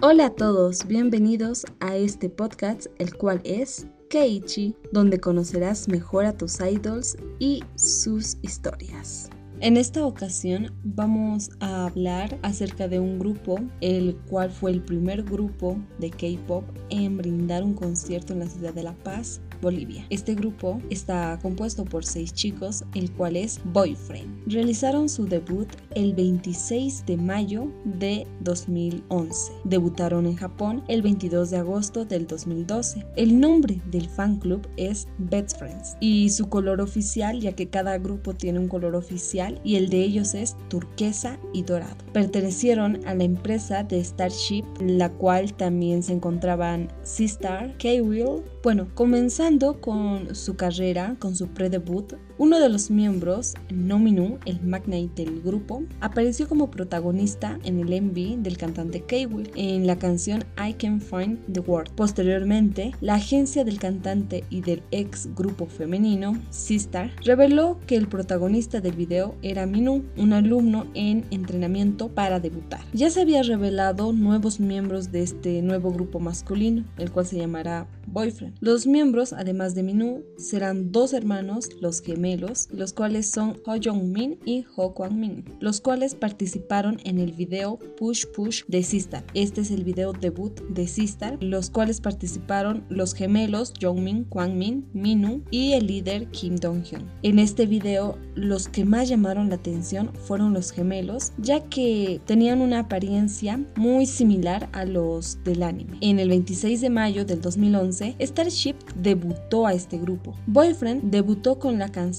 Hola a todos, bienvenidos a este podcast, el cual es Keiichi, donde conocerás mejor a tus idols y sus historias. En esta ocasión vamos a hablar acerca de un grupo, el cual fue el primer grupo de K-Pop en brindar un concierto en la ciudad de La Paz Bolivia. Este grupo está compuesto por seis chicos, el cual es Boyfriend. Realizaron su debut el 26 de mayo de 2011. Debutaron en Japón el 22 de agosto del 2012. El nombre del fan club es Best Friends y su color oficial, ya que cada grupo tiene un color oficial y el de ellos es turquesa y dorado. Pertenecieron a la empresa de Starship, la cual también se encontraban Seastar, K-Will. Bueno, comenzaron con su carrera, con su pre-debut, uno de los miembros, Nominu, el magnate del grupo, apareció como protagonista en el MV del cantante K-Will en la canción I Can Find the Word. Posteriormente, la agencia del cantante y del ex grupo femenino, Sistar, reveló que el protagonista del video era Minu, un alumno en entrenamiento para debutar. Ya se había revelado nuevos miembros de este nuevo grupo masculino, el cual se llamará Boyfriend. Los miembros además de Minu, serán dos hermanos, los gemelos, los cuales son Ho Jong-min y Ho Kwang-min, los cuales participaron en el video Push Push de Sistar. Este es el video debut de Sistar, los cuales participaron los gemelos Jongmin, Kwang-min, Minu y el líder Kim Dong-hyun. En este video, los que más llamaron la atención fueron los gemelos, ya que tenían una apariencia muy similar a los del anime. En el 26 de mayo del 2011, Starship debutó a este grupo. Boyfriend debutó con la canción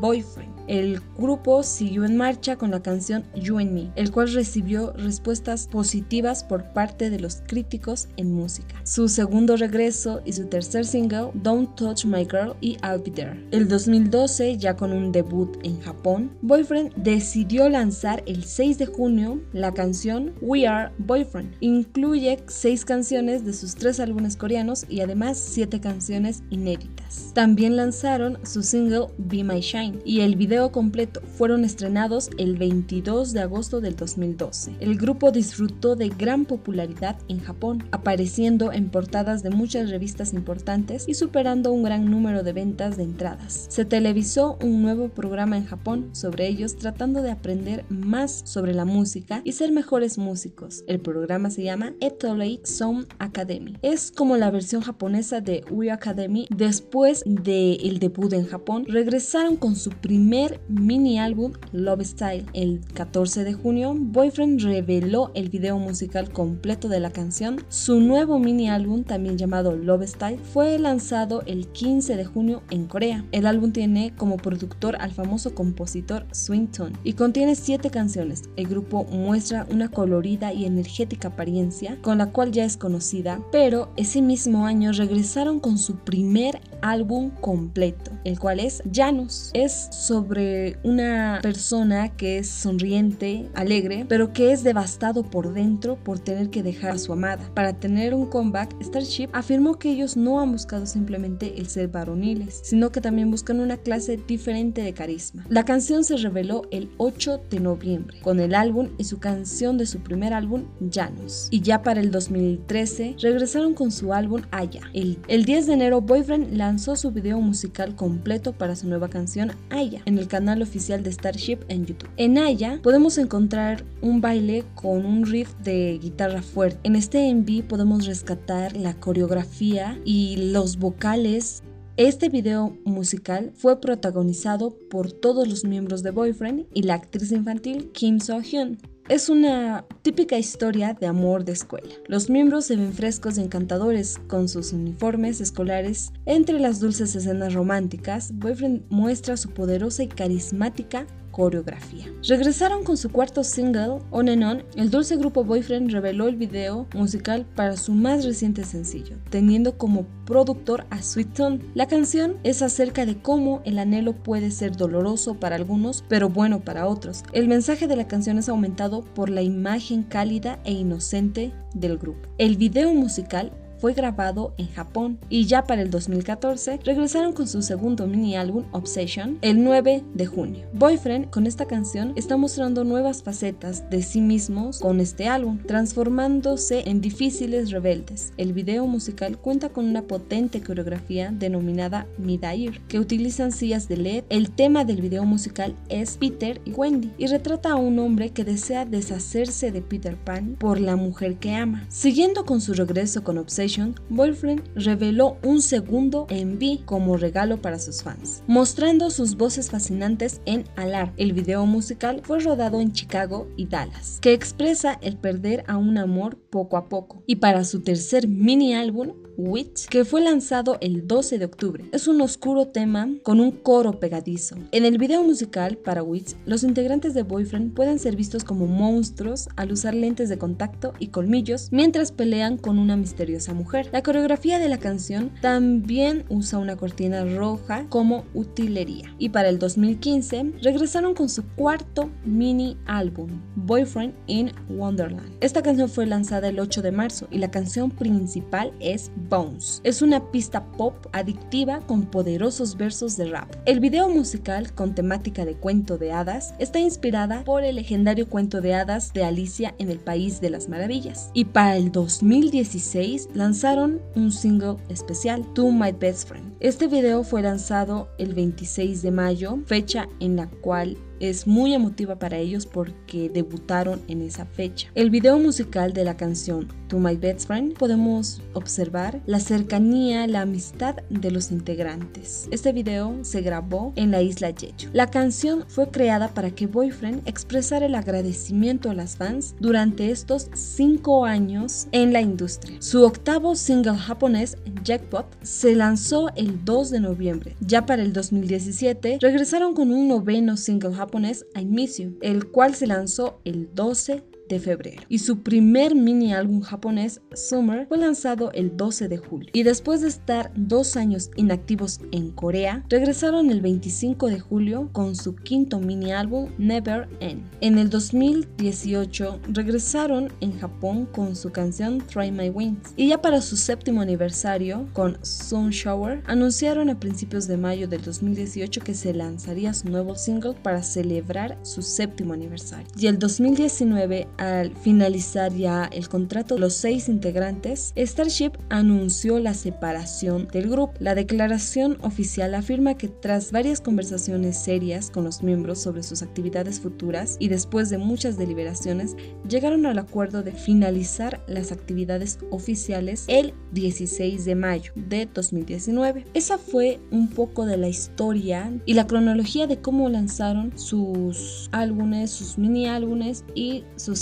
Boyfriend el grupo siguió en marcha con la canción You and Me, el cual recibió respuestas positivas por parte de los críticos en música. Su segundo regreso y su tercer single, Don't Touch My Girl y I'll Be There. El 2012, ya con un debut en Japón, Boyfriend decidió lanzar el 6 de junio la canción We Are Boyfriend. Incluye seis canciones de sus tres álbumes coreanos y además siete canciones inéditas. También lanzaron su single Be My Shine y el video completo fueron estrenados el 22 de agosto del 2012. El grupo disfrutó de gran popularidad en Japón, apareciendo en portadas de muchas revistas importantes y superando un gran número de ventas de entradas. Se televisó un nuevo programa en Japón sobre ellos tratando de aprender más sobre la música y ser mejores músicos. El programa se llama Etolate Sound Academy. Es como la versión japonesa de We Academy después del debut en Japón. Regresaron con su primer mini álbum Love Style. El 14 de junio, Boyfriend reveló el video musical completo de la canción. Su nuevo mini álbum, también llamado Love Style, fue lanzado el 15 de junio en Corea. El álbum tiene como productor al famoso compositor Swington y contiene 7 canciones. El grupo muestra una colorida y energética apariencia con la cual ya es conocida, pero ese mismo año regresaron con su primer álbum completo, el cual es Janus. Es sobre una persona que es sonriente, alegre, pero que es devastado por dentro por tener que dejar a su amada. Para tener un comeback, Starship afirmó que ellos no han buscado simplemente el ser varoniles, sino que también buscan una clase diferente de carisma. La canción se reveló el 8 de noviembre con el álbum y su canción de su primer álbum, Janus. Y ya para el 2013 regresaron con su álbum Aya. El, el 10 de enero, Boyfriend lanzó su video musical completo para su nueva canción Aya en el canal oficial de Starship en YouTube. En Aya podemos encontrar un baile con un riff de guitarra fuerte. En este MV podemos rescatar la coreografía y los vocales este video musical fue protagonizado por todos los miembros de Boyfriend y la actriz infantil Kim So-hyun. Es una típica historia de amor de escuela. Los miembros se ven frescos y encantadores con sus uniformes escolares. Entre las dulces escenas románticas, Boyfriend muestra su poderosa y carismática coreografía. Regresaron con su cuarto single, On and On. El dulce grupo Boyfriend reveló el video musical para su más reciente sencillo, teniendo como productor a Sweet Tone. La canción es acerca de cómo el anhelo puede ser doloroso para algunos, pero bueno para otros. El mensaje de la canción es aumentado por la imagen cálida e inocente del grupo. El video musical fue grabado en Japón y ya para el 2014 regresaron con su segundo mini álbum Obsession el 9 de junio. Boyfriend con esta canción está mostrando nuevas facetas de sí mismos con este álbum, transformándose en difíciles rebeldes. El video musical cuenta con una potente coreografía denominada Midair, que utilizan sillas de LED. El tema del video musical es Peter y Wendy y retrata a un hombre que desea deshacerse de Peter Pan por la mujer que ama. Siguiendo con su regreso con Obsession, Boyfriend reveló un segundo enví como regalo para sus fans, mostrando sus voces fascinantes en Alar. El video musical fue rodado en Chicago y Dallas, que expresa el perder a un amor poco a poco. Y para su tercer mini álbum, Witch, que fue lanzado el 12 de octubre. Es un oscuro tema con un coro pegadizo. En el video musical para Witch, los integrantes de Boyfriend pueden ser vistos como monstruos al usar lentes de contacto y colmillos mientras pelean con una misteriosa mujer. La coreografía de la canción también usa una cortina roja como utilería. Y para el 2015 regresaron con su cuarto mini álbum, Boyfriend in Wonderland. Esta canción fue lanzada el 8 de marzo y la canción principal es Bones. Es una pista pop adictiva con poderosos versos de rap. El video musical con temática de cuento de hadas está inspirada por el legendario cuento de hadas de Alicia en el País de las Maravillas. Y para el 2016 lanzaron un single especial, To My Best Friend. Este video fue lanzado el 26 de mayo, fecha en la cual es muy emotiva para ellos porque debutaron en esa fecha. El video musical de la canción To My Best Friend podemos observar la cercanía, la amistad de los integrantes. Este video se grabó en la isla Jeju. La canción fue creada para que Boyfriend expresara el agradecimiento a las fans durante estos cinco años en la industria. Su octavo single japonés, Jackpot, se lanzó el 2 de noviembre. Ya para el 2017 regresaron con un noveno single japonés I Miss el cual se lanzó el 12 de febrero. Y su primer mini álbum japonés, Summer, fue lanzado el 12 de julio. Y después de estar dos años inactivos en Corea, regresaron el 25 de julio con su quinto mini álbum, Never End. En el 2018 regresaron en Japón con su canción Try My Wings. Y ya para su séptimo aniversario, con Sun Shower, anunciaron a principios de mayo del 2018 que se lanzaría su nuevo single para celebrar su séptimo aniversario. Y el 2019 al finalizar ya el contrato de los seis integrantes, Starship anunció la separación del grupo. La declaración oficial afirma que tras varias conversaciones serias con los miembros sobre sus actividades futuras y después de muchas deliberaciones, llegaron al acuerdo de finalizar las actividades oficiales el 16 de mayo de 2019. Esa fue un poco de la historia y la cronología de cómo lanzaron sus álbumes, sus mini álbumes y sus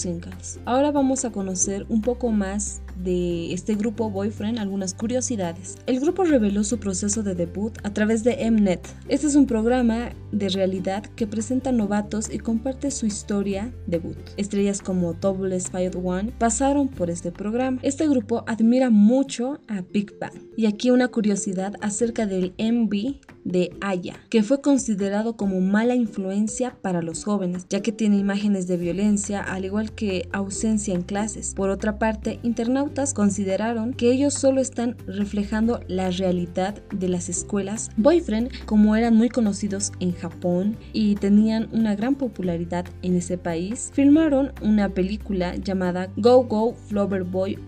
Ahora vamos a conocer un poco más de este grupo Boyfriend algunas curiosidades. El grupo reveló su proceso de debut a través de Mnet. Este es un programa de realidad que presenta novatos y comparte su historia debut. Estrellas como Double Fired One pasaron por este programa. Este grupo admira mucho a Big Bang. Y aquí una curiosidad acerca del MV de Aya, que fue considerado como mala influencia para los jóvenes, ya que tiene imágenes de violencia, al igual que ausencia en clases. Por otra parte, internautas consideraron que ellos solo están reflejando la realidad de las escuelas. Boyfriend, como eran muy conocidos en Japón y tenían una gran popularidad en ese país, filmaron una película llamada Go Go Flower Boy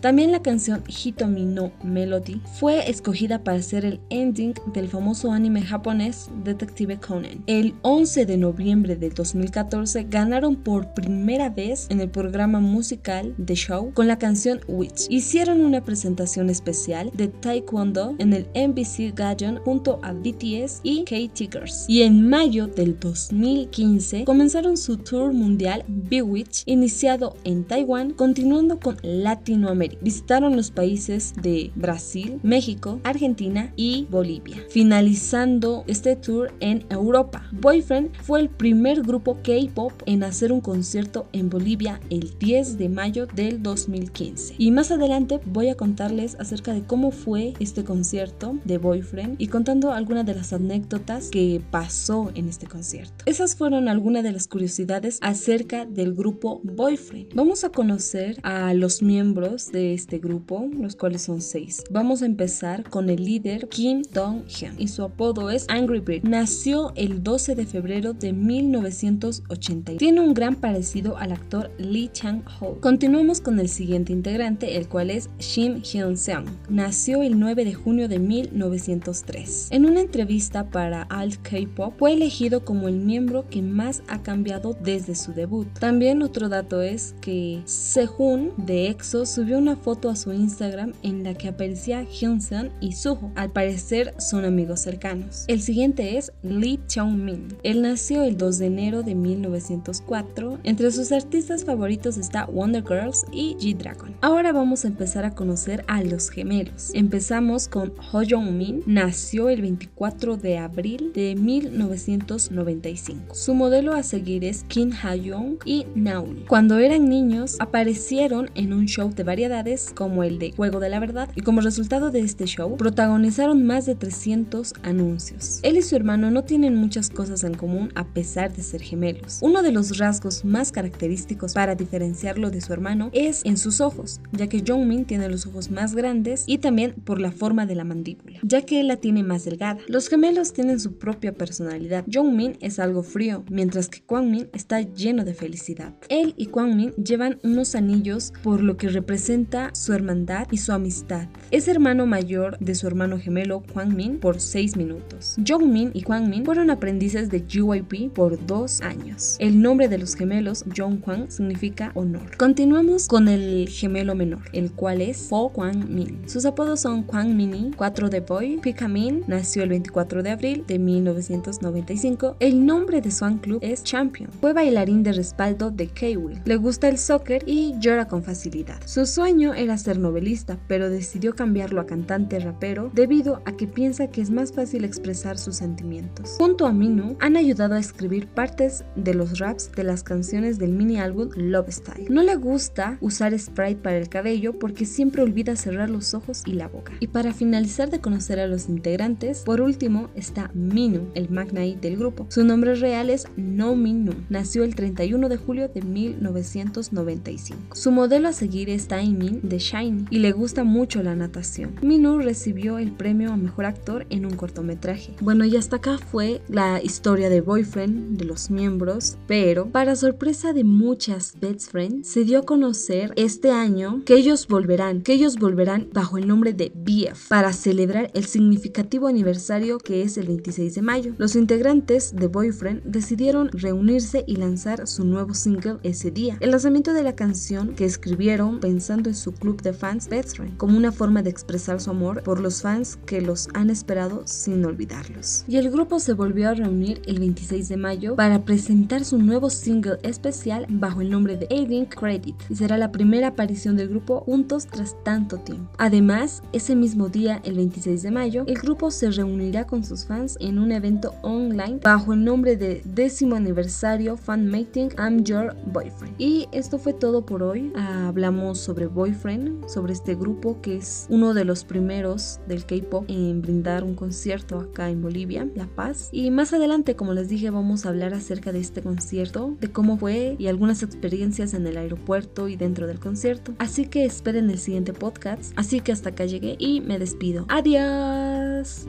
también la canción Hitomi no Melody fue escogida para ser el ending del famoso anime japonés Detective Conan. El 11 de noviembre de 2014 ganaron por primera vez en el programa musical The Show con la canción Witch. Hicieron una presentación especial de Taekwondo en el NBC Gajon junto a BTS y K-Tigers. Y en mayo del 2015 comenzaron su tour mundial Bewitch iniciado en Taiwán continuando con Latin Visitaron los países de Brasil, México, Argentina y Bolivia, finalizando este tour en Europa. Boyfriend fue el primer grupo K-pop en hacer un concierto en Bolivia el 10 de mayo del 2015. Y más adelante voy a contarles acerca de cómo fue este concierto de Boyfriend y contando algunas de las anécdotas que pasó en este concierto. Esas fueron algunas de las curiosidades acerca del grupo Boyfriend. Vamos a conocer a los miembros de este grupo, los cuales son seis. Vamos a empezar con el líder Kim Dong-hyun y su apodo es Angry Bird. Nació el 12 de febrero de 1980. Tiene un gran parecido al actor Lee Chang-ho. Continuamos con el siguiente integrante, el cual es Shim Hyun-seong. Nació el 9 de junio de 1903. En una entrevista para Alt K-Pop fue elegido como el miembro que más ha cambiado desde su debut. También otro dato es que Sehun de EXO subió una foto a su Instagram en la que aparecía Hyunseon y Suho. Al parecer son amigos cercanos. El siguiente es Lee Cheong-min. Él nació el 2 de enero de 1904. Entre sus artistas favoritos está Wonder Girls y G-Dragon. Ahora vamos a empezar a conocer a los gemelos. Empezamos con Ho Jong-min. Nació el 24 de abril de 1995. Su modelo a seguir es Kim Ha-young y Naul. Cuando eran niños, aparecieron en un show de variedades como el de Juego de la Verdad y como resultado de este show, protagonizaron más de 300 anuncios. Él y su hermano no tienen muchas cosas en común a pesar de ser gemelos. Uno de los rasgos más característicos para diferenciarlo de su hermano es en sus ojos, ya que Jongmin tiene los ojos más grandes y también por la forma de la mandíbula, ya que él la tiene más delgada. Los gemelos tienen su propia personalidad. Jongmin es algo frío, mientras que Kwangmin está lleno de felicidad. Él y Kwangmin llevan unos anillos por lo que representa su hermandad y su amistad. Es hermano mayor de su hermano gemelo Kwangmin por 6 minutos. Jongmin y Kwangmin fueron aprendices de JYP por 2 años. El nombre de los gemelos, Jongkwang, significa honor. Continuamos con el gemelo menor, el cual es Po Kwangmin. Sus apodos son Kwangmini, 4 de Boy, Pikamin, nació el 24 de abril de 1995. El nombre de su club es Champion. Fue bailarín de respaldo de K-Will. Le gusta el soccer y llora con facilidad. Sueño era ser novelista, pero decidió cambiarlo a cantante rapero debido a que piensa que es más fácil expresar sus sentimientos. Junto a Minu, han ayudado a escribir partes de los raps de las canciones del mini álbum Love Style. No le gusta usar Sprite para el cabello porque siempre olvida cerrar los ojos y la boca. Y para finalizar de conocer a los integrantes, por último está Minu, el magnate del grupo. Su nombre real es No Minu. Nació el 31 de julio de 1995. Su modelo a seguir es Taemin de Shiny y le gusta mucho la natación. Minu recibió el premio a mejor actor en un cortometraje. Bueno, y hasta acá fue la historia de Boyfriend de los miembros, pero para sorpresa de muchas best friends, se dio a conocer este año que ellos volverán, que ellos volverán bajo el nombre de BF para celebrar el significativo aniversario que es el 26 de mayo. Los integrantes de Boyfriend decidieron reunirse y lanzar su nuevo single ese día. El lanzamiento de la canción que escribieron pensando en su club de fans Friend, como una forma de expresar su amor por los fans que los han esperado sin olvidarlos. Y el grupo se volvió a reunir el 26 de mayo para presentar su nuevo single especial bajo el nombre de Aiding Credit y será la primera aparición del grupo juntos tras tanto tiempo. Además, ese mismo día, el 26 de mayo, el grupo se reunirá con sus fans en un evento online bajo el nombre de décimo aniversario Fan Mating I'm Your Boyfriend. Y esto fue todo por hoy. hablamos sobre Boyfriend, sobre este grupo que es uno de los primeros del K-pop en brindar un concierto acá en Bolivia, La Paz. Y más adelante, como les dije, vamos a hablar acerca de este concierto, de cómo fue y algunas experiencias en el aeropuerto y dentro del concierto. Así que esperen el siguiente podcast. Así que hasta acá llegué y me despido. Adiós.